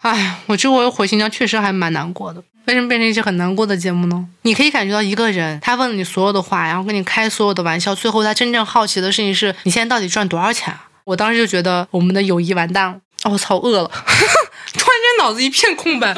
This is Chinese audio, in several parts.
哎，我这回回新疆确实还蛮难过的。为什么变成一些很难过的节目呢？你可以感觉到一个人，他问了你所有的话，然后跟你开所有的玩笑，最后他真正好奇的事情是你现在到底赚多少钱啊？我当时就觉得我们的友谊完蛋了。我操，饿了，突然间脑子一片空白。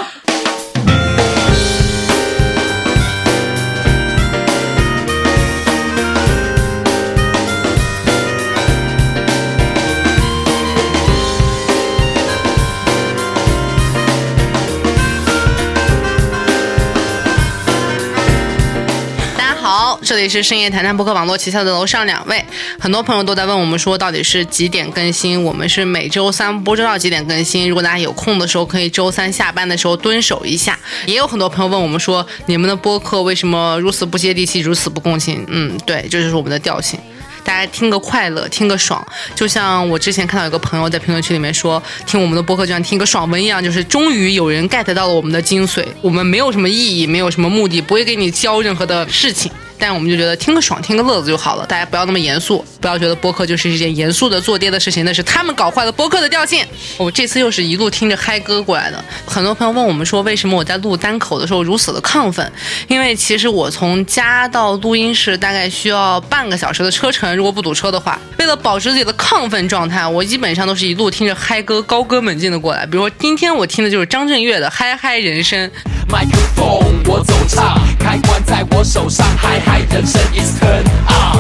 好这里是深夜谈谈播客网络旗下的楼上两位，很多朋友都在问我们说到底是几点更新？我们是每周三不知道几点更新。如果大家有空的时候，可以周三下班的时候蹲守一下。也有很多朋友问我们说，你们的播客为什么如此不接地气，如此不共情？嗯，对，这就是我们的调性。大家听个快乐，听个爽，就像我之前看到有个朋友在评论区里面说，听我们的播客就像听个爽文一样，就是终于有人 get 到了我们的精髓。我们没有什么意义，没有什么目的，不会给你教任何的事情。但我们就觉得听个爽，听个乐子就好了。大家不要那么严肃，不要觉得播客就是一件严肃的做爹的事情，那是他们搞坏了播客的调性。我这次又是一路听着嗨歌过来的。很多朋友问我们说，为什么我在录单口的时候如此的亢奋？因为其实我从家到录音室大概需要半个小时的车程，如果不堵车的话，为了保持自己的亢奋状态，我基本上都是一路听着嗨歌，高歌猛进的过来。比如说今天我听的就是张震岳的《嗨嗨人生》。麦克风我走唱，开关在我手上，嗨嗨。人生 is turn on，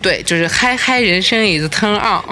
对，就是嗨嗨，人生 is turn on。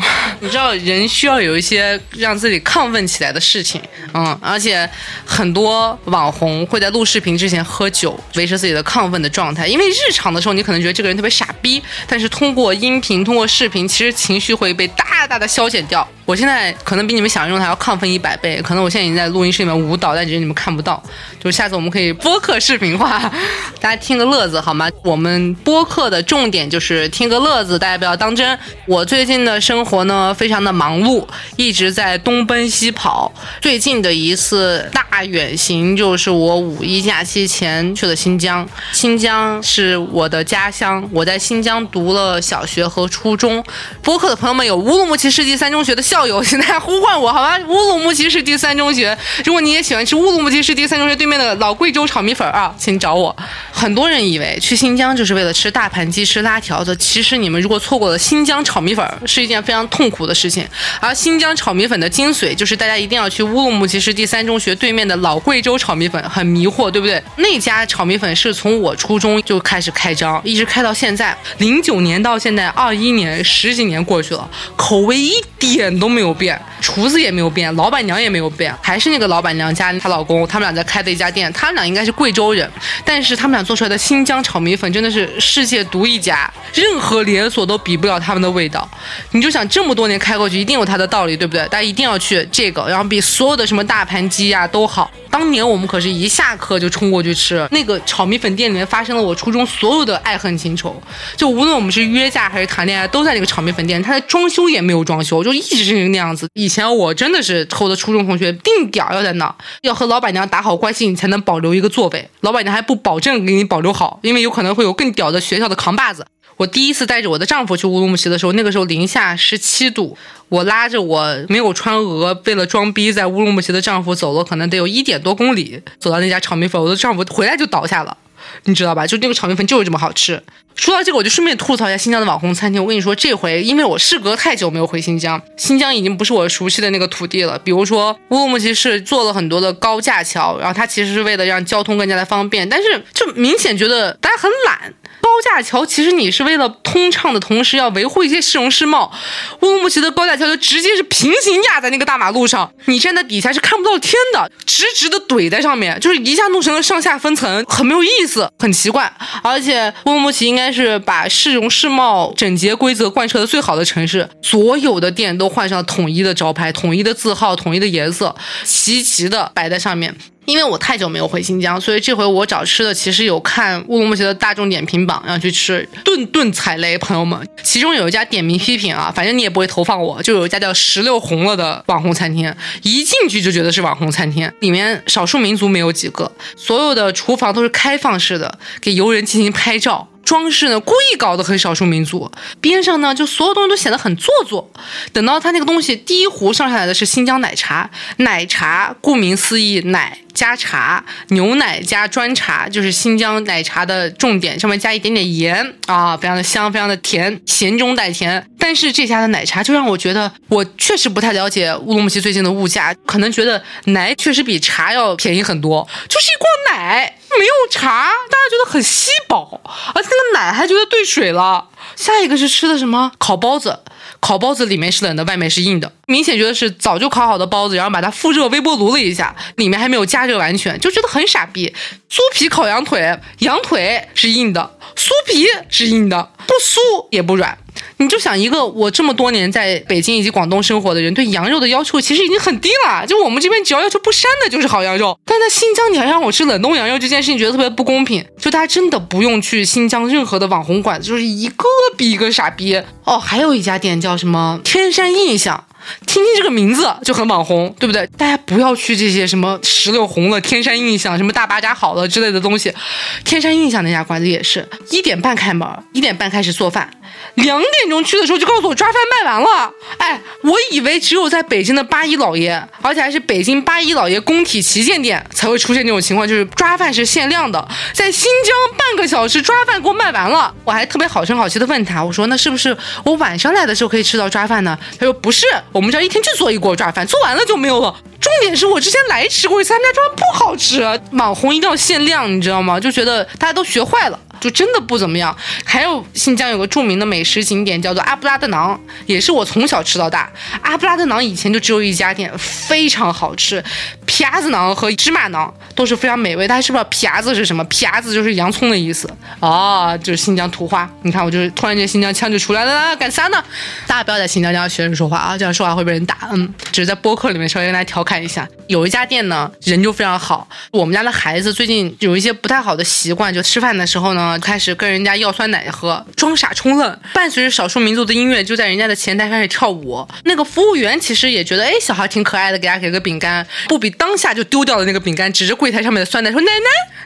你知道，人需要有一些让自己亢奋起来的事情，嗯，而且很多网红会在录视频之前喝酒，维持自己的亢奋的状态。因为日常的时候，你可能觉得这个人特别傻逼，但是通过音频，通过视频，其实情绪会被大大的消减掉。我现在可能比你们想象中还要亢奋一百倍，可能我现在已经在录音室里面舞蹈，但只是你们看不到。就是下次我们可以播客视频化，大家听个乐子好吗？我们播客的重点就是听个乐子，大家不要当真。我最近的生活呢，非常的忙碌，一直在东奔西跑。最近的一次大远行就是我五一假期前去了新疆，新疆是我的家乡，我在新疆读了小学和初中。播客的朋友们有乌鲁木齐世纪三中学的校。校友现在呼唤我，好吧？乌鲁木齐市第三中学，如果你也喜欢吃乌鲁木齐市第三中学对面的老贵州炒米粉啊，请找我。很多人以为去新疆就是为了吃大盘鸡、吃拉条子，其实你们如果错过了新疆炒米粉，是一件非常痛苦的事情。而新疆炒米粉的精髓，就是大家一定要去乌鲁木齐市第三中学对面的老贵州炒米粉，很迷惑，对不对？那家炒米粉是从我初中就开始开张，一直开到现在，零九年到现在二一年，十几年过去了，口味一点都。都没有变，厨子也没有变，老板娘也没有变，还是那个老板娘家她老公，他们俩在开的一家店。他们俩应该是贵州人，但是他们俩做出来的新疆炒米粉真的是世界独一家，任何连锁都比不了他们的味道。你就想这么多年开过去，一定有它的道理，对不对？大家一定要去这个，然后比所有的什么大盘鸡呀都好。当年我们可是一下课就冲过去吃那个炒米粉店里面，发生了我初中所有的爱恨情仇。就无论我们是约架还是谈恋爱，都在那个炒米粉店。它的装修也没有装修，就一直是那样子。以前我真的是和我的初中同学定点要在那，要和老板娘打好关系，你才能保留一个座位。老板娘还不保证给你保留好，因为有可能会有更屌的学校的扛把子。我第一次带着我的丈夫去乌鲁木齐的时候，那个时候零下十七度，我拉着我没有穿鹅，为了装逼在乌鲁木齐的丈夫走了可能得有一点多公里，走到那家炒米粉，我的丈夫回来就倒下了，你知道吧？就那个炒米粉就是这么好吃。说到这个，我就顺便吐槽一下新疆的网红餐厅。我跟你说，这回因为我事隔太久没有回新疆，新疆已经不是我熟悉的那个土地了。比如说乌鲁木齐是做了很多的高架桥，然后它其实是为了让交通更加的方便，但是就明显觉得大家很懒。高架桥其实你是为了通畅的同时要维护一些市容市貌。乌鲁木齐的高架桥就直接是平行压在那个大马路上，你站在底下是看不到天的，直直的怼在上面，就是一下弄成了上下分层，很没有意思，很奇怪。而且乌鲁木齐应该是把市容市貌整洁规则贯彻的最好的城市，所有的店都换上统一的招牌、统一的字号、统一的颜色，齐齐的摆在上面。因为我太久没有回新疆，所以这回我找吃的其实有看乌鲁木齐的大众点评榜，要去吃，顿顿踩雷，朋友们。其中有一家点名批评啊，反正你也不会投放我，就有一家叫石榴红了的网红餐厅，一进去就觉得是网红餐厅，里面少数民族没有几个，所有的厨房都是开放式的，给游人进行拍照。装饰呢故意搞得很少数民族，边上呢就所有东西都显得很做作。等到他那个东西第一壶上下来的是新疆奶茶，奶茶顾名思义奶。加茶，牛奶加砖茶，就是新疆奶茶的重点，上面加一点点盐啊，非常的香，非常的甜，咸中带甜。但是这家的奶茶就让我觉得，我确实不太了解乌鲁木齐最近的物价，可能觉得奶确实比茶要便宜很多，就是一罐奶没有茶，大家觉得很稀薄，而且那个奶还觉得兑水了。下一个是吃的什么烤包子。烤包子里面是冷的，外面是硬的，明显觉得是早就烤好的包子，然后把它复热微波炉了一下，里面还没有加热完全，就觉得很傻逼。酥皮烤羊腿，羊腿是硬的，酥皮是硬的，不酥也不软。你就想一个我这么多年在北京以及广东生活的人，对羊肉的要求其实已经很低了。就我们这边只要要求不膻的，就是好羊肉。但在新疆，你还让我吃冷冻羊肉，这件事情觉得特别不公平。就大家真的不用去新疆任何的网红馆子，就是一个比一个傻逼哦。还有一家店叫什么天山印象。听听这个名字就很网红，对不对？大家不要去这些什么石榴红了、天山印象、什么大巴扎好了之类的东西。天山印象那家馆子也是一点半开门，一点半开始做饭，两点钟去的时候就告诉我抓饭卖完了。哎，我以为只有在北京的八一老爷，而且还是北京八一老爷工体旗舰店才会出现这种情况，就是抓饭是限量的。在新疆半个小时抓饭给我卖完了，我还特别好声好气的问他，我说那是不是我晚上来的时候可以吃到抓饭呢？他说不是。我们这儿一天就做一锅抓饭，做完了就没有了。重点是我之前来吃过一次，他们家抓饭不好吃，网红一定要限量，你知道吗？就觉得大家都学坏了。就真的不怎么样。还有新疆有个著名的美食景点叫做阿布拉德囊，也是我从小吃到大。阿布拉德囊以前就只有一家店，非常好吃，皮牙子馕和芝麻馕都是非常美味。大家知不知道皮牙子是什么？皮牙子就是洋葱的意思哦，就是新疆土话。你看我就是突然间新疆腔就出来了，干啥呢？大家不要在新疆这样学人说话啊，这样说话会被人打。嗯，只是在播客里面稍微跟大家调侃一下。有一家店呢，人就非常好。我们家的孩子最近有一些不太好的习惯，就吃饭的时候呢。开始跟人家要酸奶喝，装傻充愣，伴随着少数民族的音乐，就在人家的前台开始跳舞。那个服务员其实也觉得，哎，小孩挺可爱的，给他给个饼干，不比当下就丢掉了那个饼干，指着柜台上面的酸奶说：“奶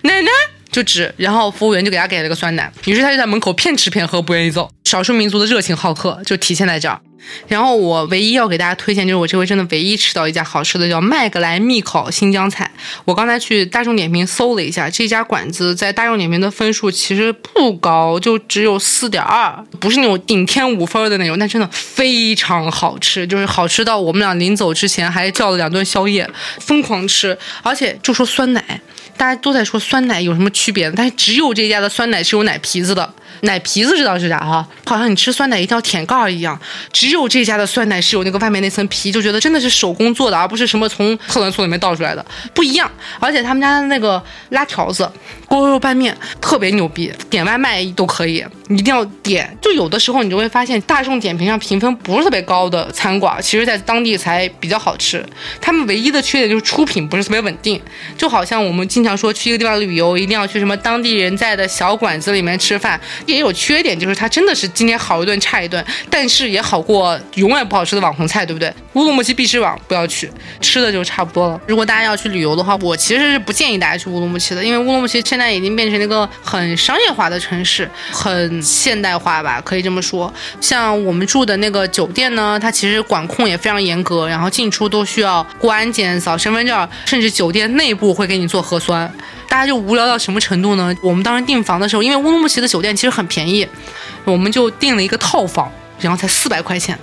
奶，奶奶。”就指，然后服务员就给他给了个酸奶，于是他就在门口骗吃骗喝，不愿意走。少数民族的热情好客就体现在这儿。然后我唯一要给大家推荐，就是我这回真的唯一吃到一家好吃的，叫麦格莱蜜烤新疆菜。我刚才去大众点评搜了一下，这家馆子在大众点评的分数其实不高，就只有四点二，不是那种顶天五分的那种，但真的非常好吃，就是好吃到我们俩临走之前还叫了两顿宵夜，疯狂吃，而且就说酸奶。大家都在说酸奶有什么区别，但是只有这家的酸奶是有奶皮子的。奶皮子知道是啥哈？好像你吃酸奶一定要舔盖儿一样。只有这家的酸奶是有那个外面那层皮，就觉得真的是手工做的，而不是什么从特仑苏里面倒出来的，不一样。而且他们家的那个拉条子、锅肉拌面特别牛逼，点外卖都可以，一定要点。就有的时候你就会发现，大众点评上评分不是特别高的餐馆，其实在当地才比较好吃。他们唯一的缺点就是出品不是特别稳定，就好像我们经常说去一个地方旅游，一定要去什么当地人在的小馆子里面吃饭。也有缺点，就是它真的是今天好一顿差一顿，但是也好过永远不好吃的网红菜，对不对？乌鲁木齐必吃网不要去，吃的就差不多了。如果大家要去旅游的话，我其实是不建议大家去乌鲁木齐的，因为乌鲁木齐现在已经变成一个很商业化的城市，很现代化吧，可以这么说。像我们住的那个酒店呢，它其实管控也非常严格，然后进出都需要过安检、扫身份证，甚至酒店内部会给你做核酸。大家就无聊到什么程度呢？我们当时订房的时候，因为乌鲁木齐的酒店其实很便宜，我们就订了一个套房。然后才四百块钱，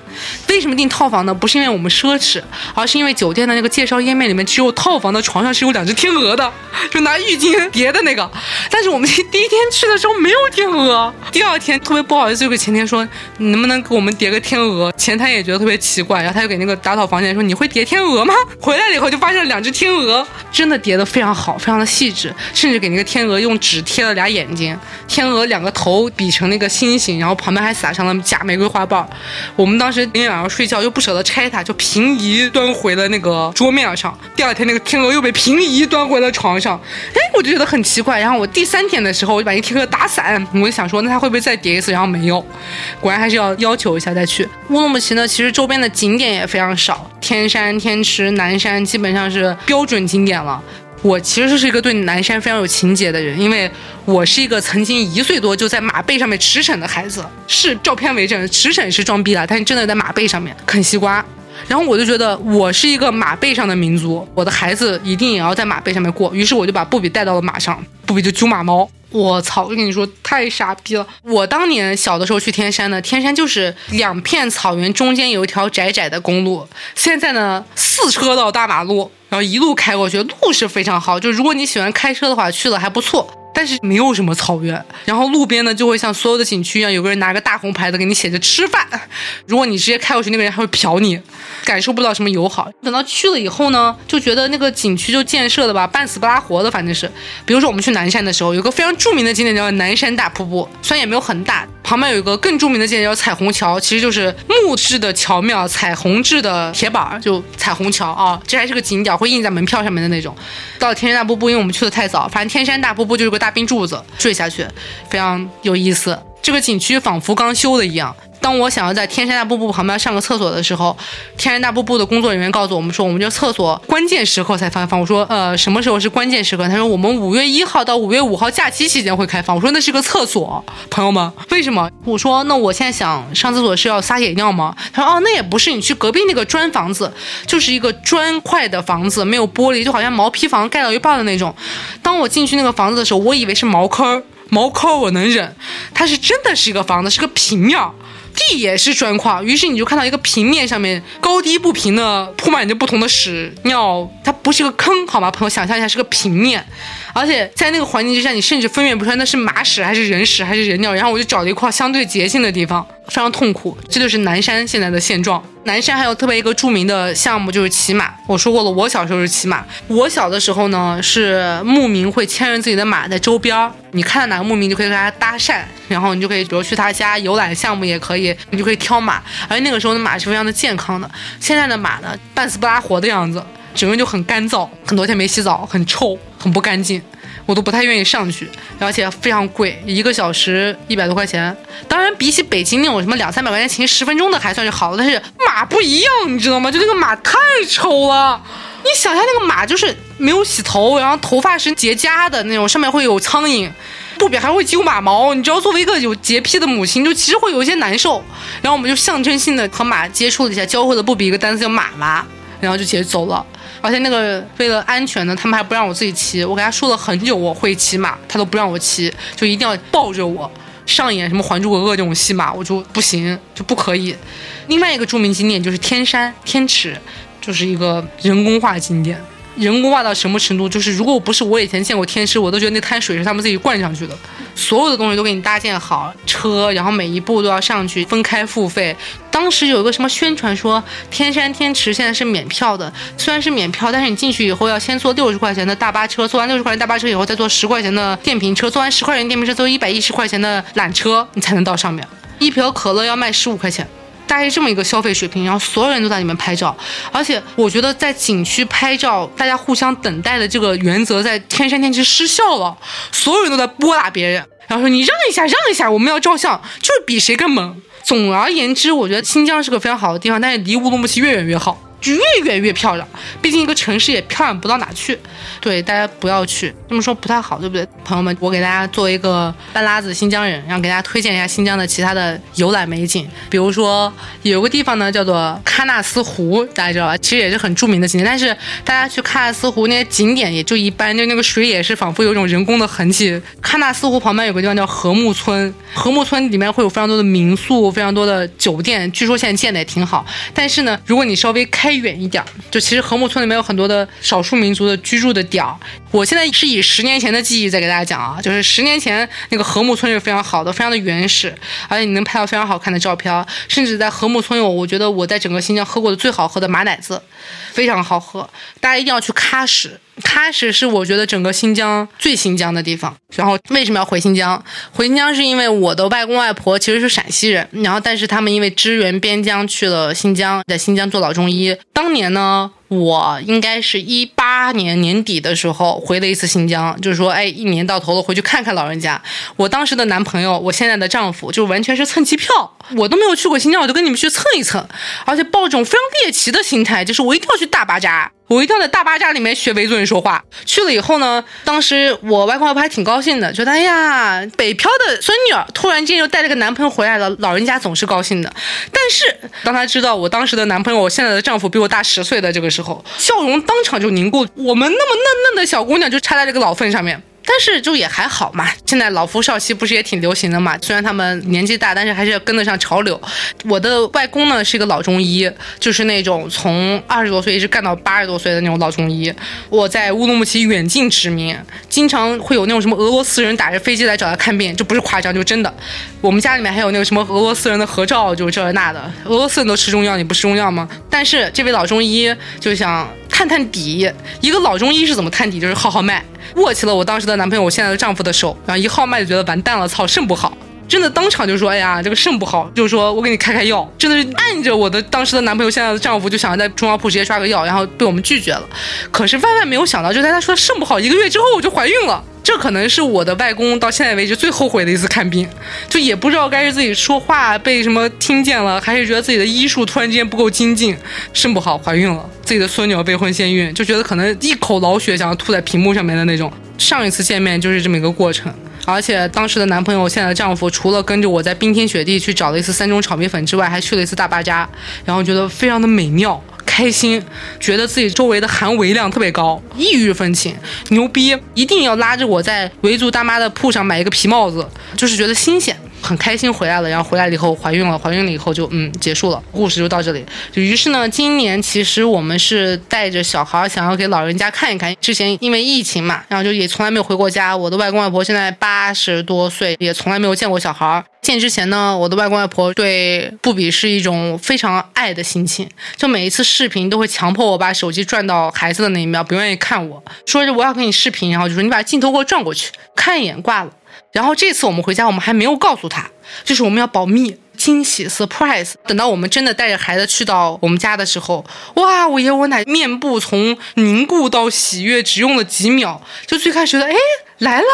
为什么订套房呢？不是因为我们奢侈，而是因为酒店的那个介绍页面里面只有套房的床上是有两只天鹅的，就拿浴巾叠的那个。但是我们 第一天去的时候没有天鹅，第二天特别不好意思就给前台说，你能不能给我们叠个天鹅？前台也觉得特别奇怪，然后他就给那个打扫房间说，你会叠天鹅吗？回来了以后就发现了两只天鹅，真的叠的非常好，非常的细致，甚至给那个天鹅用纸贴了俩眼睛，天鹅两个头比成那个心形，然后旁边还撒上了假玫瑰花。棒，我们当时那天晚上睡觉又不舍得拆它，就平移端回了那个桌面上。第二天那个天鹅又被平移端回了床上。哎，我就觉得很奇怪。然后我第三天的时候，我就把那天鹅打散，我就想说，那它会不会再叠一次？然后没有，果然还是要要求一下再去。乌鲁木齐呢，其实周边的景点也非常少，天山、天池、南山基本上是标准景点了。我其实是一个对南山非常有情结的人，因为我是一个曾经一岁多就在马背上面驰骋的孩子，是照片为证，驰骋是装逼了，但是真的在马背上面啃西瓜。然后我就觉得我是一个马背上的民族，我的孩子一定也要在马背上面过。于是我就把布比带到了马上，布比就揪马毛。我操！我跟你说，太傻逼了。我当年小的时候去天山呢，天山就是两片草原中间有一条窄窄的公路。现在呢，四车道大马路，然后一路开过去，路是非常好。就如果你喜欢开车的话，去了还不错。但是没有什么草原，然后路边呢就会像所有的景区一样，有个人拿个大红牌子给你写着吃饭。如果你直接开过去，那个人还会瞟你，感受不到什么友好。等到去了以后呢，就觉得那个景区就建设的吧，半死不拉活的，反正是。比如说我们去南山的时候，有个非常著名的景点叫南山大瀑布，虽然也没有很大，旁边有一个更著名的景点叫彩虹桥，其实就是木质的桥面，彩虹制的铁板，就彩虹桥啊，这还是个景点，会印在门票上面的那种。到了天山大瀑布，因为我们去的太早，反正天山大瀑布就是个大。冰柱子坠下去，非常有意思。这个景区仿佛刚修的一样。当我想要在天山大瀑布旁边上个厕所的时候，天山大瀑布的工作人员告诉我们说，我们这厕所关键时刻才开放。我说，呃，什么时候是关键时刻？他说，我们五月一号到五月五号假期期间会开放。我说，那是个厕所，朋友们，为什么？我说，那我现在想上厕所是要撒野尿吗？他说，哦，那也不是，你去隔壁那个砖房子，就是一个砖块的房子，没有玻璃，就好像毛坯房盖到一半的那种。当我进去那个房子的时候，我以为是茅坑，茅坑我能忍，它是真的是一个房子，是个平面。地也是砖块，于是你就看到一个平面上面高低不平的铺满着不同的屎尿，它不是个坑，好吗？朋友，想象一下是个平面，而且在那个环境之下，你甚至分辨不出来那是马屎还是人屎还是人尿。然后我就找了一块相对洁净的地方。非常痛苦，这就是南山现在的现状。南山还有特别一个著名的项目就是骑马。我说过了，我小时候是骑马。我小的时候呢，是牧民会牵着自己的马在周边，你看到哪个牧民就可以跟他搭讪，然后你就可以比如去他家游览项目也可以，你就可以挑马。而那个时候的马是非常的健康的。现在的马呢，半死不拉活的样子，整个人就很干燥，很多天没洗澡，很臭，很不干净。我都不太愿意上去，而且非常贵，一个小时一百多块钱。当然，比起北京那种什么两三百块钱骑十分钟的还算是好的，但是马不一样，你知道吗？就那个马太丑了。你想一下，那个马就是没有洗头，然后头发是结痂的那种，上面会有苍蝇，不比还会揪马毛。你知道，作为一个有洁癖的母亲，就其实会有一些难受。然后我们就象征性的和马接触了一下，教会了不比一个单词叫马妈，然后就直接走了。而且那个为了安全呢，他们还不让我自己骑。我给他说了很久我会骑马，他都不让我骑，就一定要抱着我上演什么《还珠格格》这种戏码，我就不行，就不可以。另外一个著名景点就是天山天池，就是一个人工化景点。人工挖到什么程度？就是如果不是我以前见过天师，我都觉得那滩水是他们自己灌上去的。所有的东西都给你搭建好，车，然后每一步都要上去分开付费。当时有一个什么宣传说，天山天池现在是免票的，虽然是免票，但是你进去以后要先坐六十块钱的大巴车，坐完六十块钱大巴车以后再坐十块钱的电瓶车，坐完十块钱电瓶车坐一百一十块钱的缆车，你才能到上面。一瓶可乐要卖十五块钱。大概这么一个消费水平，然后所有人都在里面拍照，而且我觉得在景区拍照，大家互相等待的这个原则在天山天池失效了，所有人都在拨打别人，然后说你让一下，让一下，我们要照相，就是比谁更猛。总而言之，我觉得新疆是个非常好的地方，但是离乌鲁木齐越远越好。就越远越漂亮，毕竟一个城市也漂亮不到哪去。对，大家不要去，这么说不太好，对不对？朋友们，我给大家作为一个半拉子新疆人，然后给大家推荐一下新疆的其他的游览美景。比如说有个地方呢，叫做喀纳斯湖，大家知道吧？其实也是很著名的景点，但是大家去喀纳斯湖那些景点也就一般，就那个水也是仿佛有一种人工的痕迹。喀纳斯湖旁边有个地方叫禾木村，禾木村里面会有非常多的民宿，非常多的酒店，据说现在建的也挺好。但是呢，如果你稍微开开远一点儿，就其实禾木村里面有很多的少数民族的居住的点儿。我现在是以十年前的记忆在给大家讲啊，就是十年前那个禾木村是非常好的，非常的原始，而且你能拍到非常好看的照片。甚至在禾木村有，我觉得我在整个新疆喝过的最好喝的马奶子，非常好喝。大家一定要去喀什。喀什是我觉得整个新疆最新疆的地方。然后为什么要回新疆？回新疆是因为我的外公外婆其实是陕西人，然后但是他们因为支援边疆去了新疆，在新疆做老中医。当年呢，我应该是一八年年底的时候回了一次新疆，就是说，哎，一年到头了，回去看看老人家。我当时的男朋友，我现在的丈夫，就完全是蹭机票，我都没有去过新疆，我就跟你们去蹭一蹭，而且抱这种非常猎奇的心态，就是我一定要去大巴扎。我一定要在大巴扎里面学维族人说话。去了以后呢，当时我外公外婆还挺高兴的，觉得哎呀，北漂的孙女儿突然间又带了个男朋友回来了，老人家总是高兴的。但是当他知道我当时的男朋友，我现在的丈夫比我大十岁的这个时时候，笑容当场就凝固。我们那么嫩嫩的小姑娘就插在这个老粪上面。但是就也还好嘛，现在老夫少妻不是也挺流行的嘛？虽然他们年纪大，但是还是要跟得上潮流。我的外公呢是一个老中医，就是那种从二十多岁一直干到八十多岁的那种老中医。我在乌鲁木齐远近驰名，经常会有那种什么俄罗斯人打着飞机来找他看病，这不是夸张，就真的。我们家里面还有那个什么俄罗斯人的合照，就这那的。俄罗斯人都吃中药，你不吃中药吗？但是这位老中医就想探探底，一个老中医是怎么探底？就是号号脉。握起了我当时的男朋友，我现在的丈夫的手，然后一号脉就觉得完蛋了，操，肾不好，真的当场就说，哎呀，这个肾不好，就是说我给你开开药，真的是按着我的当时的男朋友，现在的丈夫，就想在中药铺直接刷个药，然后被我们拒绝了。可是万万没有想到，就在他说肾不好一个月之后，我就怀孕了。这可能是我的外公到现在为止最后悔的一次看病，就也不知道该是自己说话被什么听见了，还是觉得自己的医术突然之间不够精进，肾不好怀孕了，自己的孙女要备婚先孕，就觉得可能一口老血想要吐在屏幕上面的那种。上一次见面就是这么一个过程，而且当时的男朋友现在的丈夫，除了跟着我在冰天雪地去找了一次三中炒米粉之外，还去了一次大巴扎，然后觉得非常的美妙。开心，觉得自己周围的含维量特别高，异域风情，牛逼，一定要拉着我在维族大妈的铺上买一个皮帽子，就是觉得新鲜。很开心回来了，然后回来了以后怀孕了，怀孕了以后就嗯结束了，故事就到这里。就于是呢，今年其实我们是带着小孩想要给老人家看一看。之前因为疫情嘛，然后就也从来没有回过家。我的外公外婆现在八十多岁，也从来没有见过小孩。见之前呢，我的外公外婆对布比是一种非常爱的心情，就每一次视频都会强迫我把手机转到孩子的那一面，不愿意看我，说着我要给你视频，然后就说你把镜头给我转过去，看一眼挂了。然后这次我们回家，我们还没有告诉他，就是我们要保密、惊喜、surprise。等到我们真的带着孩子去到我们家的时候，哇！我爷我奶面部从凝固到喜悦只用了几秒，就最开始觉得哎来了，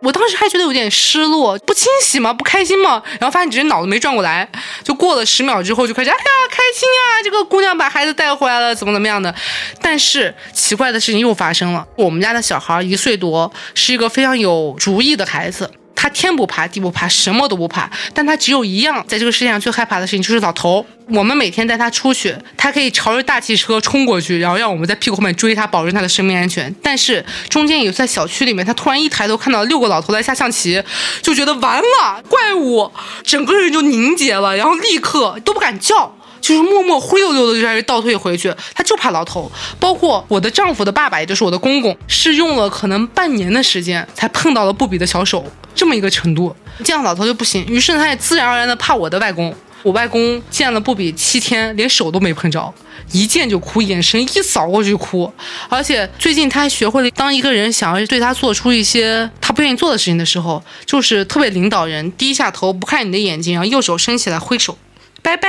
我当时还觉得有点失落，不惊喜吗？不开心吗？然后发现只是脑子没转过来，就过了十秒之后就开始哎呀开心呀，这个姑娘把孩子带回来了，怎么怎么样的。但是奇怪的事情又发生了，我们家的小孩一岁多，是一个非常有主意的孩子。他天不怕地不怕，什么都不怕，但他只有一样，在这个世界上最害怕的事情就是老头。我们每天带他出去，他可以朝着大汽车冲过去，然后让我们在屁股后面追他，保证他的生命安全。但是中间有在小区里面，他突然一抬头看到六个老头在下象棋，就觉得完了，怪物，整个人就凝结了，然后立刻都不敢叫。就是默默灰溜溜的就开始倒退回去，他就怕老头。包括我的丈夫的爸爸，也就是我的公公，是用了可能半年的时间才碰到了布比的小手，这么一个程度，见到老头就不行。于是他也自然而然的怕我的外公。我外公见了布比七天，连手都没碰着，一见就哭，眼神一扫过去就哭。而且最近他还学会了，当一个人想要对他做出一些他不愿意做的事情的时候，就是特别领导人，低下头不看你的眼睛，然后右手伸起来挥手，拜拜。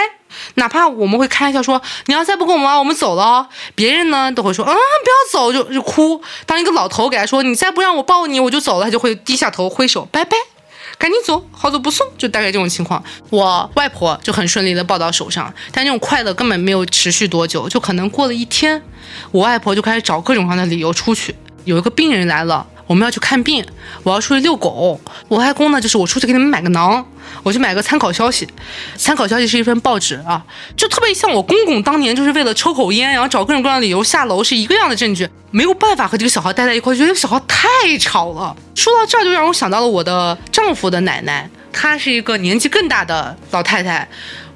哪怕我们会开玩笑说，你要再不跟我们玩，我们走了哦。别人呢都会说，嗯，不要走，就就哭。当一个老头给他说，你再不让我抱你，我就走了，他就会低下头挥手，拜拜，赶紧走，好走不送，就大概这种情况。我外婆就很顺利的抱到手上，但这种快乐根本没有持续多久，就可能过了一天，我外婆就开始找各种各样的理由出去。有一个病人来了，我们要去看病，我要出去遛狗。我外公呢，就是我出去给你们买个馕。我去买个参考消息，参考消息是一份报纸啊，就特别像我公公当年就是为了抽口烟，然后找各种各样的理由下楼是一个样的证据，没有办法和这个小孩待在一块，觉得小孩太吵了。说到这儿，就让我想到了我的丈夫的奶奶，她是一个年纪更大的老太太。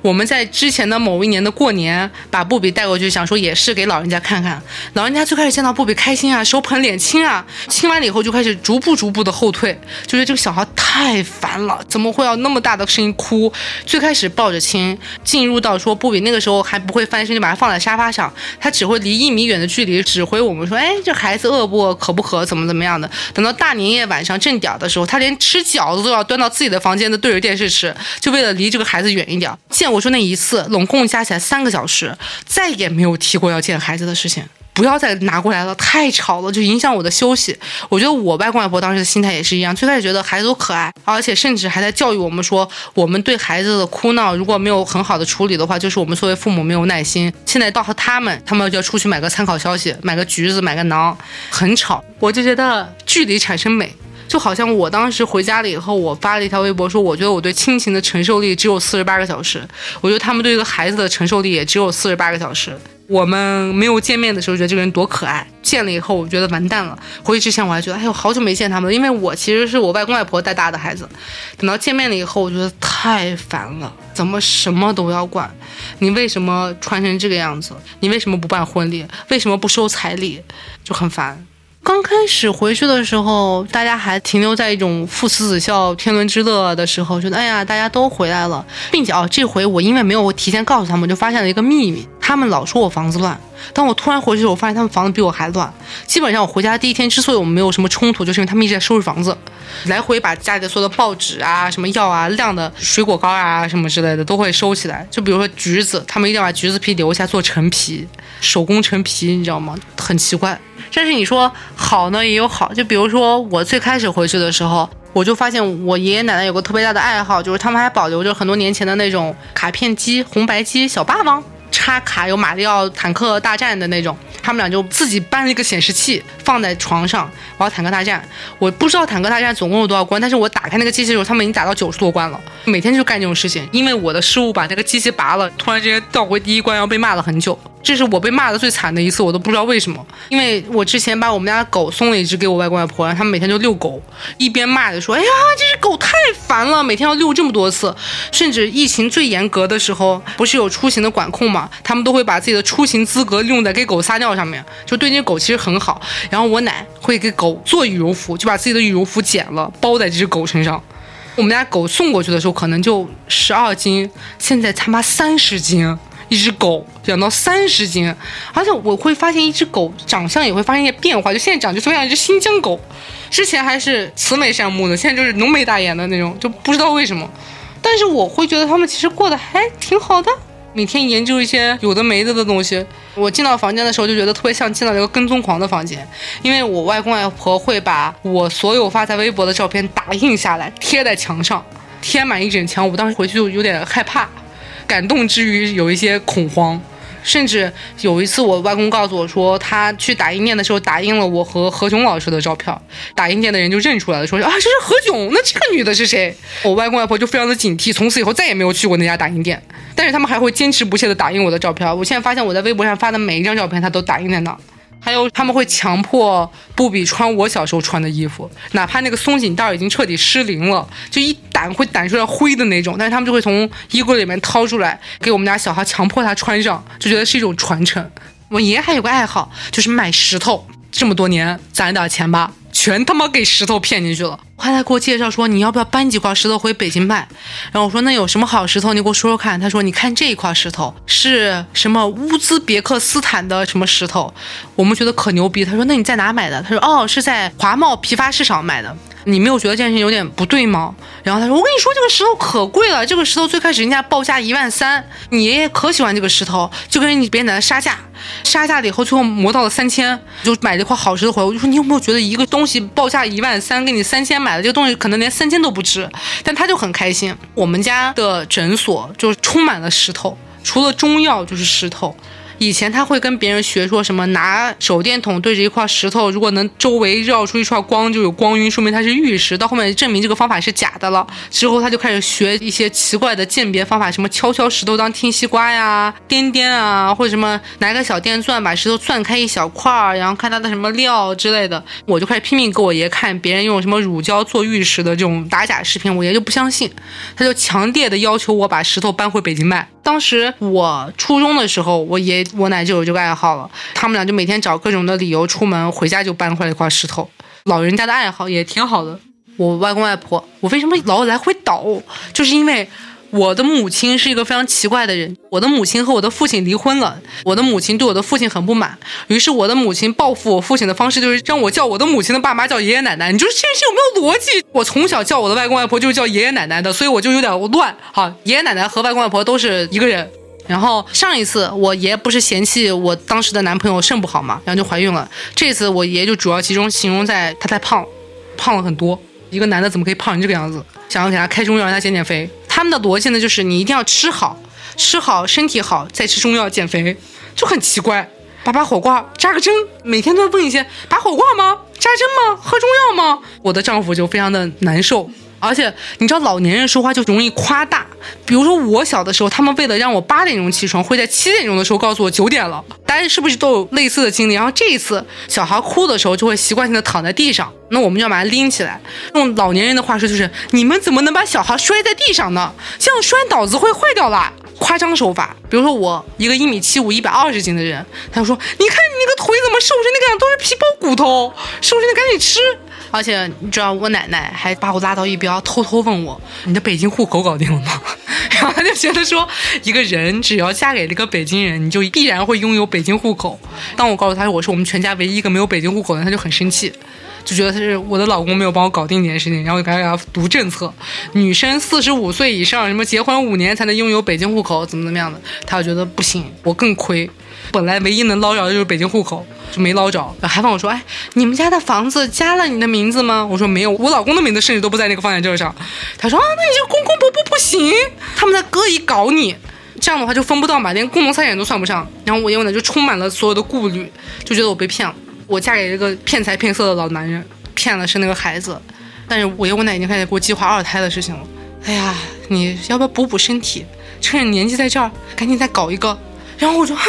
我们在之前的某一年的过年，把布比带过去，想说也是给老人家看看。老人家最开始见到布比开心啊，手捧脸亲啊，亲完了以后就开始逐步逐步的后退，就觉得这个小孩太烦了，怎么会要那么大的声音哭？最开始抱着亲，进入到说布比那个时候还不会翻身，就把他放在沙发上，他只会离一米远的距离指挥我们说，哎，这孩子饿不饿，渴不渴，怎么怎么样的。等到大年夜晚上正点的时候，他连吃饺子都要端到自己的房间的对着电视吃，就为了离这个孩子远一点。见。我说那一次，拢共加起来三个小时，再也没有提过要见孩子的事情。不要再拿过来了，太吵了，就影响我的休息。我觉得我外公外婆当时的心态也是一样，最开始觉得孩子都可爱，而且甚至还在教育我们说，我们对孩子的哭闹如果没有很好的处理的话，就是我们作为父母没有耐心。现在到他们，他们就要出去买个参考消息，买个橘子，买个馕，很吵，我就觉得距离产生美。就好像我当时回家了以后，我发了一条微博说，我觉得我对亲情的承受力只有四十八个小时，我觉得他们对一个孩子的承受力也只有四十八个小时。我们没有见面的时候觉得这个人多可爱，见了以后我觉得完蛋了。回去之前我还觉得，哎呦，好久没见他们了，因为我其实是我外公外婆带大的孩子。等到见面了以后，我觉得太烦了，怎么什么都要管？你为什么穿成这个样子？你为什么不办婚礼？为什么不收彩礼？就很烦。刚开始回去的时候，大家还停留在一种父慈子孝、天伦之乐的时候，觉得哎呀，大家都回来了，并且哦，这回我因为没有提前告诉他们，就发现了一个秘密。他们老说我房子乱，当我突然回去，我发现他们房子比我还乱。基本上我回家第一天，之所以我们没有什么冲突，就是因为他们一直在收拾房子，来回把家里的所有的报纸啊、什么药啊、晾的水果干啊什么之类的都会收起来。就比如说橘子，他们一定要把橘子皮留下做陈皮，手工陈皮，你知道吗？很奇怪。但是你说好呢，也有好。就比如说我最开始回去的时候，我就发现我爷爷奶奶有个特别大的爱好，就是他们还保留着很多年前的那种卡片机、红白机、小霸王插卡，有马里奥坦克大战的那种。他们俩就自己搬了一个显示器放在床上，玩坦克大战。我不知道坦克大战总共有多少关，但是我打开那个机器的时候，他们已经打到九十多关了。每天就干这种事情，因为我的失误把那个机器拔了，突然之间调回第一关，然后被骂了很久。这是我被骂的最惨的一次，我都不知道为什么。因为我之前把我们家狗送了一只给我外公外婆，然后他们每天就遛狗，一边骂着说：“哎呀，这只狗太烦了，每天要遛这么多次。”甚至疫情最严格的时候，不是有出行的管控嘛？他们都会把自己的出行资格用在给狗撒尿上面，就对那狗其实很好。然后我奶会给狗做羽绒服，就把自己的羽绒服剪了包在这只狗身上。我们家狗送过去的时候可能就十二斤，现在他妈三十斤。一只狗养到三十斤，而且我会发现一只狗长相也会发生一些变化，就现在长就特别像一只新疆狗，之前还是慈眉善目的，现在就是浓眉大眼的那种，就不知道为什么。但是我会觉得它们其实过得还挺好的，每天研究一些有的没的的东西。我进到房间的时候就觉得特别像进到一个跟踪狂的房间，因为我外公外婆会把我所有发在微博的照片打印下来贴在墙上，贴满一整墙。我当时回去就有点害怕。感动之余有一些恐慌，甚至有一次我外公告诉我说，他去打印店的时候打印了我和何炅老师的照片，打印店的人就认出来了，说啊这是何炅，那这个女的是谁？我外公外婆就非常的警惕，从此以后再也没有去过那家打印店，但是他们还会坚持不懈的打印我的照片。我现在发现我在微博上发的每一张照片，他都打印在那。还有他们会强迫布比穿我小时候穿的衣服，哪怕那个松紧带已经彻底失灵了，就一掸会掸出来灰的那种，但是他们就会从衣柜里面掏出来给我们家小孩强迫他穿上，就觉得是一种传承。我爷爷还有个爱好，就是买石头，这么多年攒了点钱吧。全他妈给石头骗进去了！后来给我介绍说你要不要搬几块石头回北京卖？然后我说那有什么好石头？你给我说说看。他说你看这一块石头是什么乌兹别克斯坦的什么石头？我们觉得可牛逼。他说那你在哪买的？他说哦是在华贸批发市场买的。你没有觉得这件事情有点不对吗？然后他说：“我跟你说，这个石头可贵了。这个石头最开始人家报价一万三，你爷爷可喜欢这个石头，就跟你别人在杀价，杀价了以后，最后磨到了三千，就买了一块好石头回来。我就说，你有没有觉得一个东西报价一万三，给你三千买的这个东西，可能连三千都不值？但他就很开心。我们家的诊所就是充满了石头，除了中药就是石头。”以前他会跟别人学说什么拿手电筒对着一块石头，如果能周围绕出一串光，就有光晕，说明它是玉石。到后面证明这个方法是假的了，之后他就开始学一些奇怪的鉴别方法，什么敲敲石头当听西瓜呀，颠颠啊，或者什么拿个小电钻把石头钻开一小块，然后看它的什么料之类的。我就开始拼命给我爷看别人用什么乳胶做玉石的这种打假视频，我爷就不相信，他就强烈的要求我把石头搬回北京卖。当时我初中的时候，我爷我奶就有这个爱好了，他们俩就每天找各种的理由出门，回家就搬回来一块石头。老人家的爱好也挺好的。我外公外婆，我为什么老来回倒？就是因为。我的母亲是一个非常奇怪的人。我的母亲和我的父亲离婚了，我的母亲对我的父亲很不满，于是我的母亲报复我父亲的方式就是让我叫我的母亲的爸妈叫爷爷奶奶。你说这件事有没有逻辑？我从小叫我的外公外婆就是叫爷爷奶奶的，所以我就有点乱。好，爷爷奶奶和外公外婆都是一个人。然后上一次我爷不是嫌弃我当时的男朋友肾不好嘛，然后就怀孕了。这次我爷就主要集中形容在他太胖，胖了很多。一个男的怎么可以胖成这个样子？想要给他开中药让他减减肥。他们的逻辑呢，就是你一定要吃好，吃好身体好，再吃中药减肥，就很奇怪。拔拔火罐，扎个针，每天都要问一些拔火罐吗？扎针吗？喝中药吗？我的丈夫就非常的难受。而且你知道老年人说话就容易夸大，比如说我小的时候，他们为了让我八点钟起床，会在七点钟的时候告诉我九点了。大家是不是都有类似的经历？然后这一次小孩哭的时候，就会习惯性的躺在地上，那我们就要把他拎起来。用老年人的话说就是：你们怎么能把小孩摔在地上呢？这样摔脑子会坏掉啦！夸张手法，比如说我一个一米七五、一百二十斤的人，他就说：你看你那个腿怎么瘦成那个样，都是皮包骨头，瘦成的赶紧吃。而且你知道，我奶奶还把我拉到一边，偷偷问我：“你的北京户口搞定了吗？” 然后她就觉得说，一个人只要嫁给了一个北京人，你就必然会拥有北京户口。当我告诉她我是我们全家唯一一个没有北京户口的，她就很生气，就觉得他是我的老公没有帮我搞定这件事情，然后就赶紧给他读政策：女生四十五岁以上，什么结婚五年才能拥有北京户口，怎么怎么样的。他就觉得不行，我更亏。本来唯一能捞着的就是北京户口，就没捞着。还问我说：“哎，你们家的房子加了你的名字吗？”我说：“没有，我老公的名字甚至都不在那个房产证上。”他说：“啊，那你就公公婆婆不行，他们在恶意搞你，这样的话就分不到嘛，连共同财产都算不上。”然后我爷爷呢就充满了所有的顾虑，就觉得我被骗了，我嫁给一个骗财骗色的老男人，骗了生那个孩子。但是我爷我奶已经开始给我计划二胎的事情了。哎呀，你要不要补补身体？趁着年纪在这儿，赶紧再搞一个。然后我说啊。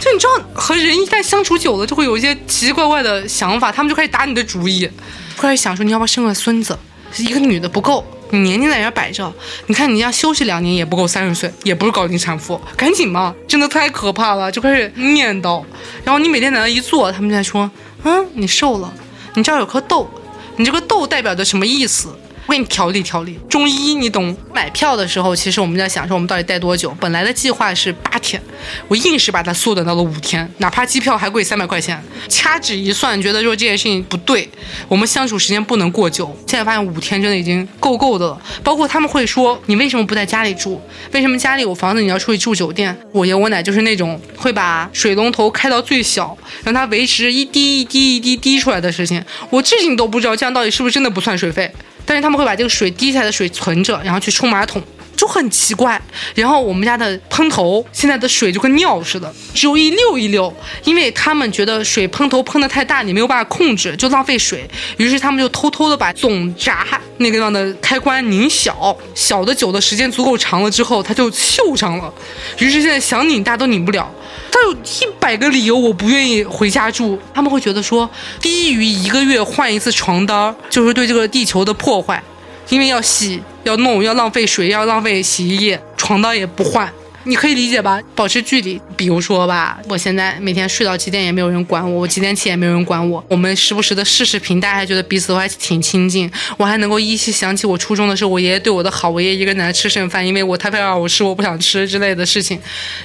就你知道，和人一旦相处久了，就会有一些奇奇怪怪的想法，他们就开始打你的主意，开始想说你要不要生个孙子？一个女的不够，你年纪在这摆着，你看你要休息两年也不够三十岁，也不是高龄产妇，赶紧吧，真的太可怕了，就开始念叨。然后你每天在那一坐，他们就在说，嗯，你瘦了，你这儿有颗痘，你这个痘代表的什么意思？我给你调理调理，中医你懂。买票的时候，其实我们在想说我们到底待多久。本来的计划是八天，我硬是把它缩短到了五天，哪怕机票还贵三百块钱。掐指一算，觉得说这件事情不对，我们相处时间不能过久。现在发现五天真的已经够够的了。包括他们会说，你为什么不在家里住？为什么家里有房子你要出去住酒店？我爷我奶就是那种会把水龙头开到最小，让它维持一滴一滴一滴滴出来的事情。我至今都不知道这样到底是不是真的不算水费。但是他们会把这个水滴下来的水存着，然后去冲马桶，就很奇怪。然后我们家的喷头现在的水就跟尿似的，只有一溜一溜，因为他们觉得水喷头喷的太大，你没有办法控制，就浪费水。于是他们就偷偷的把总闸那个样的开关拧小，小的久的时间足够长了之后，它就锈上了。于是现在想拧大都拧不了。他有一百个理由，我不愿意回家住。他们会觉得说，低于一个月换一次床单，就是对这个地球的破坏，因为要洗、要弄、要浪费水、要浪费洗衣液，床单也不换。你可以理解吧？保持距离，比如说吧，我现在每天睡到几点也没有人管我，我几点起也没有人管我。我们时不时的视视频，大家觉得彼此都还挺亲近。我还能够依稀想起我初中的时候，我爷爷对我的好，我爷爷一个人在吃剩饭，因为我他非要让我吃，我不想吃之类的事情。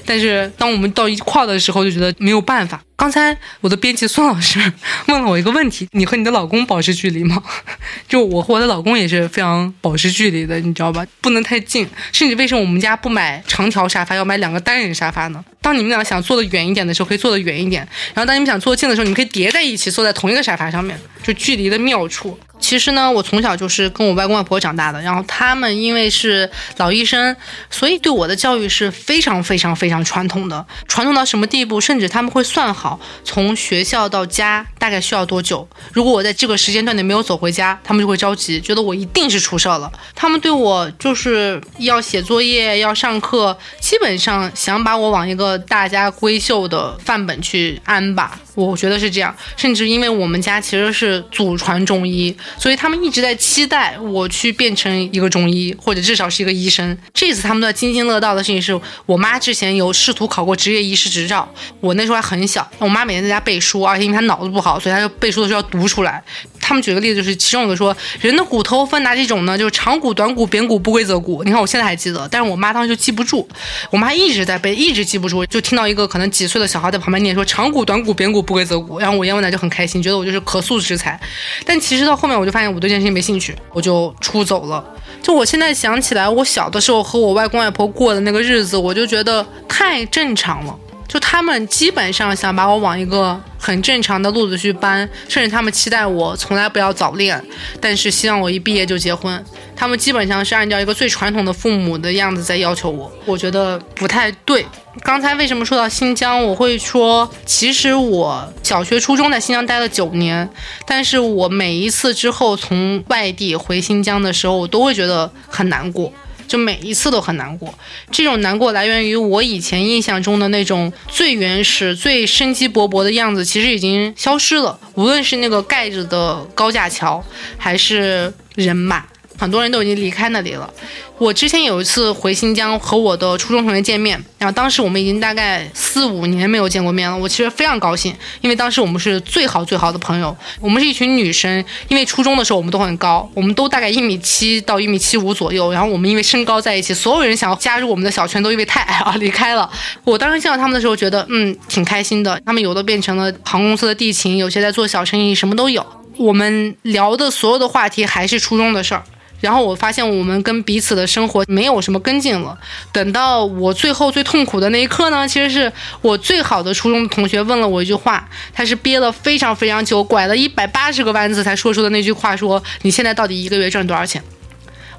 但是当我们到一块的时候，就觉得没有办法。刚才我的编辑孙老师问了我一个问题：你和你的老公保持距离吗？就我和我的老公也是非常保持距离的，你知道吧？不能太近。甚至为什么我们家不买长条沙发，要买两个单人沙发呢？当你们俩想坐得远一点的时候，可以坐得远一点；然后当你们想坐近的时候，你们可以叠在一起，坐在同一个沙发上面，就距离的妙处。其实呢，我从小就是跟我外公外婆长大的，然后他们因为是老医生，所以对我的教育是非常非常非常传统的，传统到什么地步？甚至他们会算好从学校到家大概需要多久。如果我在这个时间段内没有走回家，他们就会着急，觉得我一定是出事了。他们对我就是要写作业、要上课，基本上想把我往一个大家闺秀的范本去安吧。我觉得是这样，甚至因为我们家其实是祖传中医，所以他们一直在期待我去变成一个中医，或者至少是一个医生。这次他们都在津津乐道的事情是我妈之前有试图考过职业医师执照，我那时候还很小，我妈每天在家背书，而且因为她脑子不好，所以她就背书的时候要读出来。他们举个例子，就是其中有个说，人的骨头分哪几种呢？就是长骨、短骨、扁骨、不规则骨。你看我现在还记得，但是我妈当时就记不住，我妈一直在背，一直记不住，就听到一个可能几岁的小孩在旁边念说长骨、短骨、扁骨、不规则骨，然后我燕文奶就很开心，觉得我就是可塑之才。但其实到后面我就发现我对这件事情没兴趣，我就出走了。就我现在想起来，我小的时候和我外公外婆过的那个日子，我就觉得太正常了。就他们基本上想把我往一个很正常的路子去搬，甚至他们期待我从来不要早恋，但是希望我一毕业就结婚。他们基本上是按照一个最传统的父母的样子在要求我，我觉得不太对。刚才为什么说到新疆，我会说，其实我小学、初中在新疆待了九年，但是我每一次之后从外地回新疆的时候，我都会觉得很难过。就每一次都很难过，这种难过来源于我以前印象中的那种最原始、最生机勃勃的样子，其实已经消失了。无论是那个盖着的高架桥，还是人马。很多人都已经离开那里了。我之前有一次回新疆和我的初中同学见面，然后当时我们已经大概四五年没有见过面了。我其实非常高兴，因为当时我们是最好最好的朋友。我们是一群女生，因为初中的时候我们都很高，我们都大概一米七到一米七五左右。然后我们因为身高在一起，所有人想要加入我们的小圈都因为太矮而离开了。我当时见到他们的时候，觉得嗯挺开心的。他们有的变成了航空公司的地勤，有些在做小生意，什么都有。我们聊的所有的话题还是初中的事儿。然后我发现我们跟彼此的生活没有什么跟进了。等到我最后最痛苦的那一刻呢，其实是我最好的初中同学问了我一句话，他是憋了非常非常久，拐了一百八十个弯子才说出的那句话，说你现在到底一个月挣多少钱？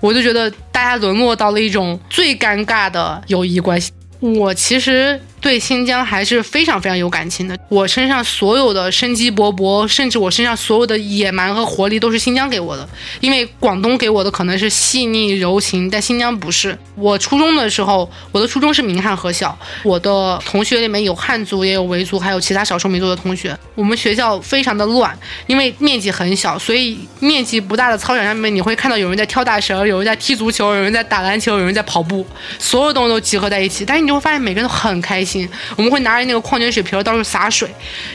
我就觉得大家沦落到了一种最尴尬的友谊关系。我其实。对新疆还是非常非常有感情的。我身上所有的生机勃勃，甚至我身上所有的野蛮和活力，都是新疆给我的。因为广东给我的可能是细腻柔情，但新疆不是。我初中的时候，我的初中是民汉合校，我的同学里面有汉族，也有维族，还有其他少数民族的同学。我们学校非常的乱，因为面积很小，所以面积不大的操场上面，你会看到有人在跳大绳，有人在踢足球，有人在打篮球，有人在跑步，所有东西都集合在一起。但是你就会发现，每个人都很开心。我们会拿着那个矿泉水瓶到处洒水，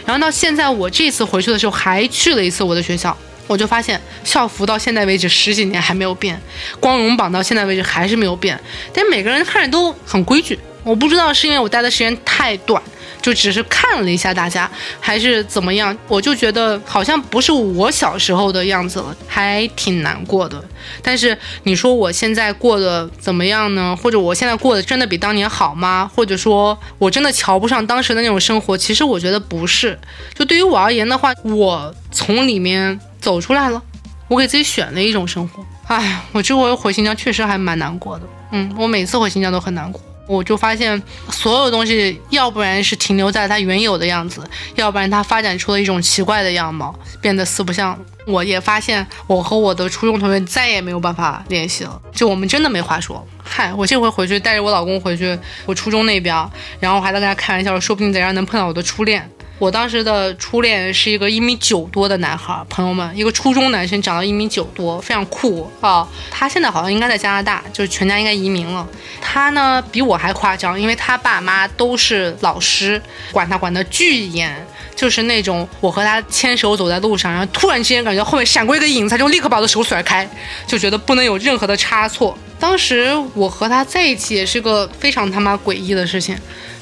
然后到现在我这次回去的时候还去了一次我的学校，我就发现校服到现在为止十几年还没有变，光荣榜到现在为止还是没有变，但每个人看着都很规矩。我不知道是因为我待的时间太短。就只是看了一下大家，还是怎么样？我就觉得好像不是我小时候的样子了，还挺难过的。但是你说我现在过得怎么样呢？或者我现在过得真的比当年好吗？或者说我真的瞧不上当时的那种生活？其实我觉得不是。就对于我而言的话，我从里面走出来了，我给自己选了一种生活。哎，我这回回新疆确实还蛮难过的。嗯，我每次回新疆都很难过。我就发现，所有东西要不然是停留在它原有的样子，要不然它发展出了一种奇怪的样貌，变得四不像。我也发现，我和我的初中同学再也没有办法联系了，就我们真的没话说。嗨，我这回回去带着我老公回去，我初中那边，然后还在跟他开玩笑，说不定在这能碰到我的初恋。我当时的初恋是一个一米九多的男孩，朋友们，一个初中男生长到一米九多，非常酷啊！他现在好像应该在加拿大，就是全家应该移民了。他呢比我还夸张，因为他爸妈都是老师，管他管得巨严，就是那种我和他牵手走在路上，然后突然之间感觉后面闪过一个影子，他就立刻把我的手甩开，就觉得不能有任何的差错。当时我和他在一起也是个非常他妈诡异的事情。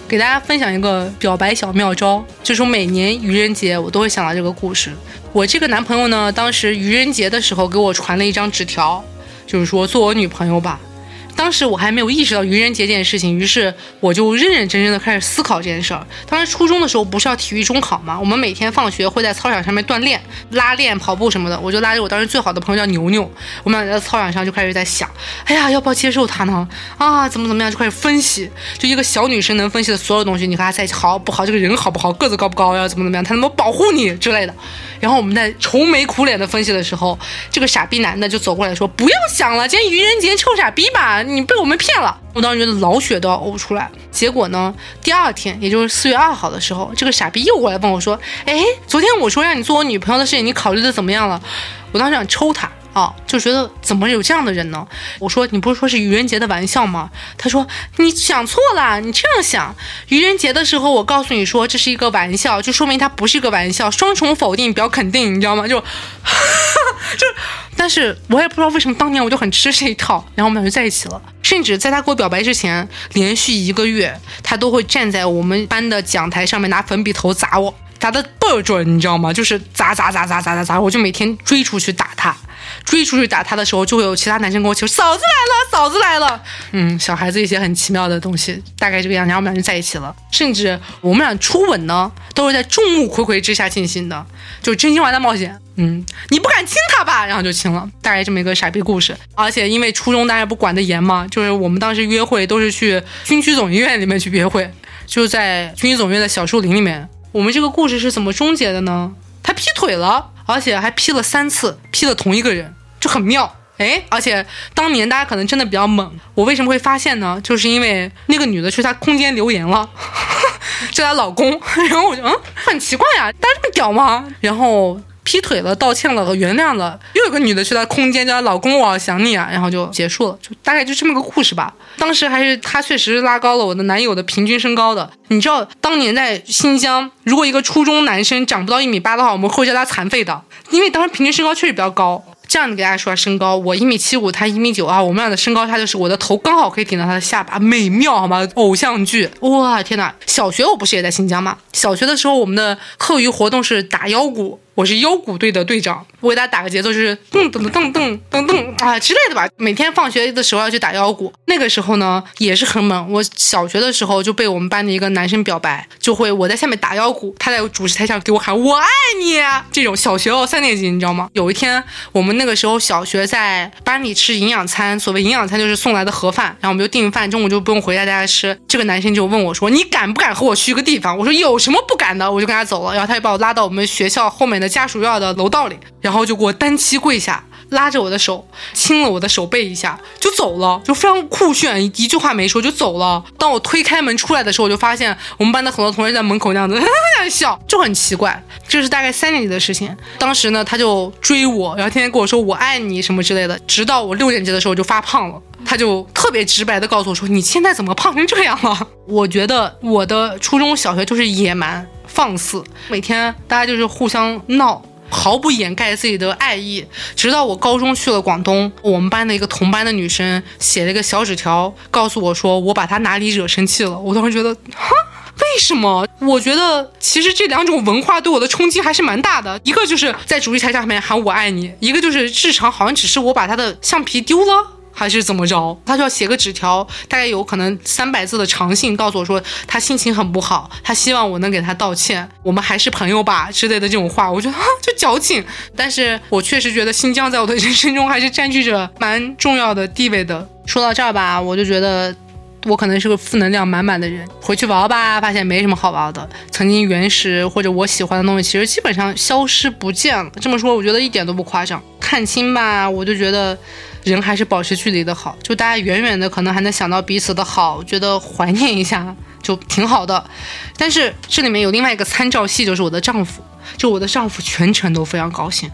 给大家分享一个表白小妙招，就是每年愚人节我都会想到这个故事。我这个男朋友呢，当时愚人节的时候给我传了一张纸条，就是说做我女朋友吧。当时我还没有意识到愚人节这件事情，于是我就认认真真的开始思考这件事儿。当时初中的时候不是要体育中考吗？我们每天放学会在操场上面锻炼、拉练、跑步什么的。我就拉着我当时最好的朋友叫牛牛，我们俩在操场上就开始在想，哎呀，要不要接受他呢？啊，怎么怎么样，就开始分析。就一个小女生能分析的所有东西，你和他在一起好不好？这个人好不好？个子高不高？要怎么怎么样？他能不能保护你之类的？然后我们在愁眉苦脸的分析的时候，这个傻逼男的就走过来说：“不要想了，今天愚人节，臭傻逼吧。”你被我们骗了，我当时觉得老血都要呕出来。结果呢，第二天，也就是四月二号的时候，这个傻逼又过来问我说：“哎，昨天我说让你做我女朋友的事情，你考虑的怎么样了？”我当时想抽他。啊，就觉得怎么有这样的人呢？我说你不是说是愚人节的玩笑吗？他说你想错了，你这样想，愚人节的时候我告诉你说这是一个玩笑，就说明它不是一个玩笑，双重否定表肯定，你知道吗？就 就，但是我也不知道为什么当年我就很吃这一套，然后我们俩就在一起了。甚至在他给我表白之前，连续一个月，他都会站在我们班的讲台上面拿粉笔头砸我，砸的倍儿准，你知道吗？就是砸砸砸砸砸砸砸，我就每天追出去打他。追出去打他的时候，就会有其他男生跟我求嫂子来了，嫂子来了。嗯，小孩子一些很奇妙的东西，大概这个样，然后我们俩就在一起了。甚至我们俩初吻呢，都是在众目睽睽之下进行的，就真心话大冒险。嗯，你不敢亲他吧？然后就亲了，大概这么一个傻逼故事。而且因为初中大家不管得严嘛，就是我们当时约会都是去军区总医院里面去约会，就在军区总医院的小树林里面。我们这个故事是怎么终结的呢？他劈腿了。而且还劈了三次，劈了同一个人，就很妙哎！而且当年大家可能真的比较猛，我为什么会发现呢？就是因为那个女的去他空间留言了，是她老公，然后我就嗯，很奇怪呀，大家这么屌吗？然后。劈腿了，道歉了原谅了，又有个女的去她空间叫她老公，我好想你啊，然后就结束了，就大概就这么个故事吧。当时还是他确实拉高了我的男友的平均身高的。你知道当年在新疆，如果一个初中男生长不到一米八的话，我们会叫他残废的，因为当时平均身高确实比较高。这样子给大家说下身高，我一米七五，他一米九啊，我们俩的身高差就是我的头刚好可以顶到他的下巴，美妙好吗？偶像剧，哇天哪！小学我不是也在新疆吗？小学的时候我们的课余活动是打腰鼓。我是腰鼓队的队长，我给大家打个节奏，就是噔噔噔噔噔噔啊之类的吧。每天放学的时候要去打腰鼓，那个时候呢也是很猛。我小学的时候就被我们班的一个男生表白，就会我在下面打腰鼓，他在主持台上给我喊我爱你这种。小学哦三年级，你知道吗？有一天我们那个时候小学在班里吃营养餐，所谓营养餐就是送来的盒饭，然后我们就订饭，中午就不用回家在家吃。这个男生就问我说：“你敢不敢和我去一个地方？”我说：“有什么不敢的？”我就跟他走了，然后他就把我拉到我们学校后面的。家属院的楼道里，然后就给我单膝跪下，拉着我的手，亲了我的手背一下，就走了，就非常酷炫，一句话没说就走了。当我推开门出来的时候，我就发现我们班的很多同学在门口那样子哈哈笑，就很奇怪。这是大概三年级的事情。当时呢，他就追我，然后天天跟我说我爱你什么之类的。直到我六年级的时候就发胖了，他就特别直白的告诉我说：“你现在怎么胖成这样了？”我觉得我的初中小学就是野蛮。放肆，每天大家就是互相闹，毫不掩盖自己的爱意。直到我高中去了广东，我们班的一个同班的女生写了一个小纸条，告诉我说我把她哪里惹生气了。我当时觉得，哈，为什么？我觉得其实这两种文化对我的冲击还是蛮大的。一个就是在主席台上面喊我爱你，一个就是日常好像只是我把他的橡皮丢了。还是怎么着？他就要写个纸条，大概有可能三百字的长信，告诉我说他心情很不好，他希望我能给他道歉，我们还是朋友吧之类的这种话。我觉得啊，就矫情。但是我确实觉得新疆在我的人生中还是占据着蛮重要的地位的。说到这儿吧，我就觉得我可能是个负能量满满的人。回去玩吧，发现没什么好玩的。曾经原始或者我喜欢的东西，其实基本上消失不见了。这么说，我觉得一点都不夸张。看清吧，我就觉得。人还是保持距离的好，就大家远远的可能还能想到彼此的好，觉得怀念一下就挺好的。但是这里面有另外一个参照系，就是我的丈夫，就我的丈夫全程都非常高兴，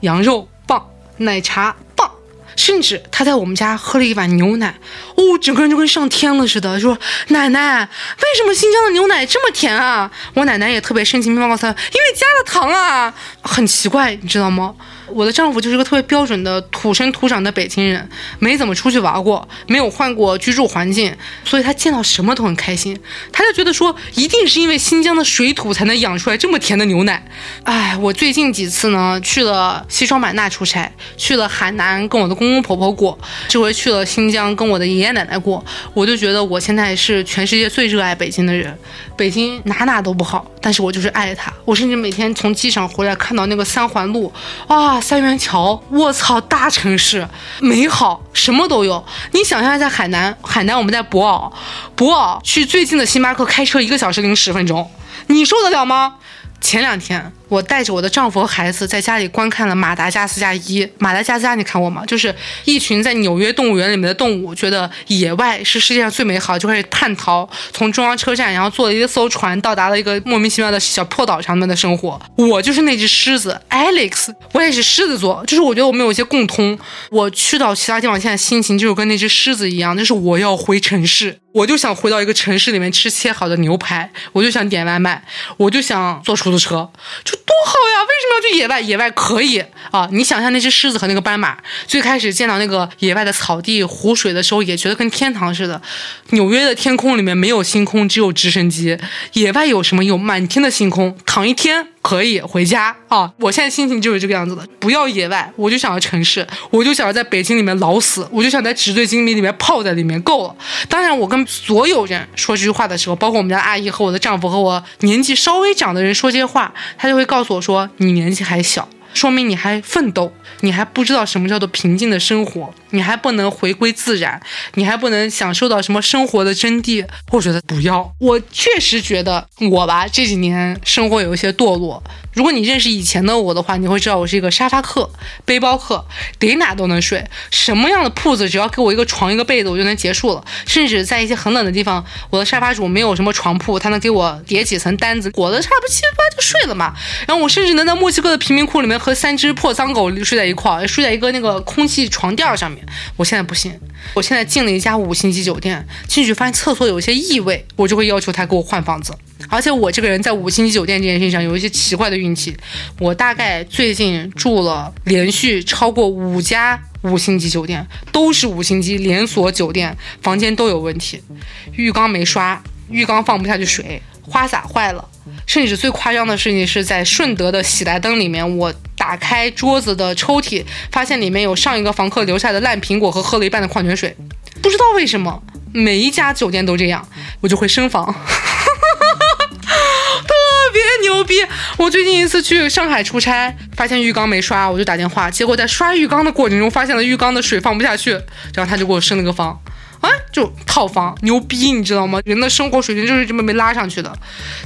羊肉棒，奶茶棒，甚至他在我们家喝了一碗牛奶，哦，整个人就跟上天了似的，就说奶奶，为什么新疆的牛奶这么甜啊？我奶奶也特别深情地告诉他，因为加了糖啊，很奇怪，你知道吗？我的丈夫就是个特别标准的土生土长的北京人，没怎么出去玩过，没有换过居住环境，所以他见到什么都很开心。他就觉得说，一定是因为新疆的水土才能养出来这么甜的牛奶。哎，我最近几次呢，去了西双版纳出差，去了海南跟我的公公婆婆过，这回去了新疆跟我的爷爷奶奶过，我就觉得我现在是全世界最热爱北京的人。北京哪哪都不好，但是我就是爱它。我甚至每天从机场回来，看到那个三环路，啊，三元桥，我操，大城市，美好，什么都有。你想象一下海南，海南我们在博鳌，博鳌去最近的星巴克开车一个小时零十分钟，你受得了吗？前两天。我带着我的丈夫和孩子在家里观看了《马达加斯加一》。马达加斯加，你看过吗？就是一群在纽约动物园里面的动物，觉得野外是世界上最美好，就开始叛逃，从中央车站，然后坐了一艘船，到达了一个莫名其妙的小破岛上面的生活。我就是那只狮子，Alex，我也是狮子座，就是我觉得我们有一些共通。我去到其他地方，现在心情就是跟那只狮子一样，就是我要回城市，我就想回到一个城市里面吃切好的牛排，我就想点外卖，我就想坐出租车，就。多好呀！为什么要去野外？野外可以啊！你想象那只狮子和那个斑马，最开始见到那个野外的草地、湖水的时候，也觉得跟天堂似的。纽约的天空里面没有星空，只有直升机。野外有什么？有满天的星空，躺一天。可以回家啊！我现在心情就是这个样子的。不要野外，我就想要城市，我就想要在北京里面老死，我就想在纸醉金迷里面泡在里面够了。当然，我跟所有人说这句话的时候，包括我们家阿姨和我的丈夫和我年纪稍微长的人说这些话，他就会告诉我说：“你年纪还小。”说明你还奋斗，你还不知道什么叫做平静的生活，你还不能回归自然，你还不能享受到什么生活的真谛。我觉得不要，我确实觉得我吧这几年生活有一些堕落。如果你认识以前的我的话，你会知道我是一个沙发客、背包客，得哪都能睡，什么样的铺子只要给我一个床一个被子，我就能结束了。甚至在一些很冷的地方，我的沙发主没有什么床铺，他能给我叠几层单子，裹得差不七八就睡了嘛。然后我甚至能在墨西哥的贫民窟里面和三只破脏狗睡在一块儿，睡在一个那个空气床垫上面。我现在不信，我现在进了一家五星级酒店，进去发现厕所有一些异味，我就会要求他给我换房子。而且我这个人在五星级酒店这件事情上有一些奇怪的运气，我大概最近住了连续超过五家五星级酒店，都是五星级连锁酒店，房间都有问题，浴缸没刷，浴缸放不下去水，花洒坏了，甚至最夸张的事情是在顺德的喜来登里面，我打开桌子的抽屉，发现里面有上一个房客留下的烂苹果和喝了一半的矿泉水，不知道为什么每一家酒店都这样，我就会升房。特别牛逼！我最近一次去上海出差，发现浴缸没刷，我就打电话，结果在刷浴缸的过程中，发现了浴缸的水放不下去，然后他就给我升了个房，啊，就套房，牛逼，你知道吗？人的生活水平就是这么被拉上去的，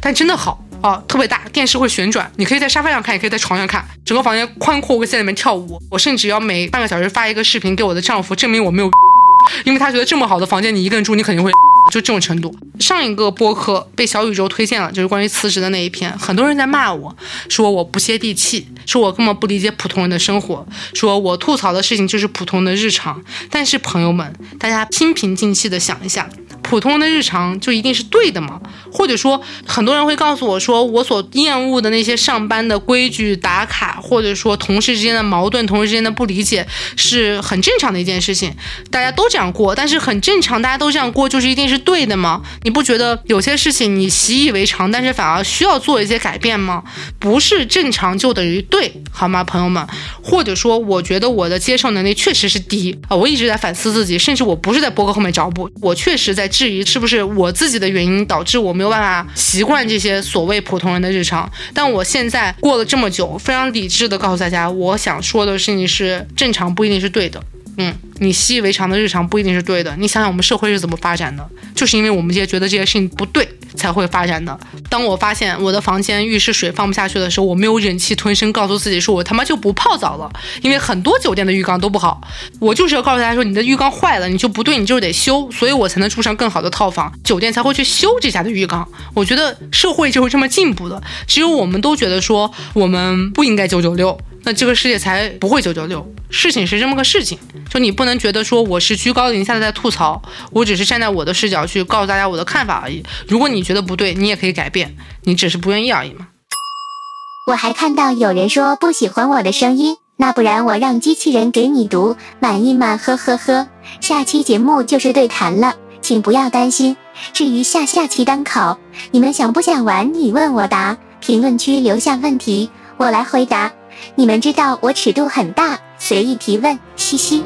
但真的好啊，特别大，电视会旋转，你可以在沙发上看，也可以在床上看，整个房间宽阔，我可以在里面跳舞。我甚至要每半个小时发一个视频给我的丈夫，证明我没有，因为他觉得这么好的房间你一个人住，你肯定会。就这种程度。上一个播客被小宇宙推荐了，就是关于辞职的那一篇，很多人在骂我说我不接地气，说我根本不理解普通人的生活，说我吐槽的事情就是普通的日常。但是朋友们，大家心平静气的想一下。普通的日常就一定是对的吗？或者说，很多人会告诉我说，我所厌恶的那些上班的规矩打卡，或者说同事之间的矛盾、同事之间的不理解，是很正常的一件事情，大家都这样过。但是很正常，大家都这样过，就是一定是对的吗？你不觉得有些事情你习以为常，但是反而需要做一些改变吗？不是正常就等于对，好吗，朋友们？或者说，我觉得我的接受能力确实是低啊，我一直在反思自己，甚至我不是在博客后面找补，我确实在。质疑是不是我自己的原因导致我没有办法习惯这些所谓普通人的日常？但我现在过了这么久，非常理智的告诉大家，我想说的事情是正常不一定是对的。嗯，你习以为常的日常不一定是对的。你想想我们社会是怎么发展的？就是因为我们这些觉得这些事情不对。才会发展的。当我发现我的房间浴室水放不下去的时候，我没有忍气吞声，告诉自己说：“我他妈就不泡澡了。”因为很多酒店的浴缸都不好。我就是要告诉大家说：“你的浴缸坏了，你就不对，你就得修。”所以我才能住上更好的套房，酒店才会去修这家的浴缸。我觉得社会就是这么进步的。只有我们都觉得说我们不应该九九六。这个世界才不会九九六，事情是这么个事情，就你不能觉得说我是居高临下的在吐槽，我只是站在我的视角去告诉大家我的看法而已。如果你觉得不对，你也可以改变，你只是不愿意而已嘛。我还看到有人说不喜欢我的声音，那不然我让机器人给你读，满意吗？呵呵呵。下期节目就是对谈了，请不要担心。至于下下期单口，你们想不想玩？你问我答，评论区留下问题，我来回答。你们知道我尺度很大，随意提问，嘻嘻。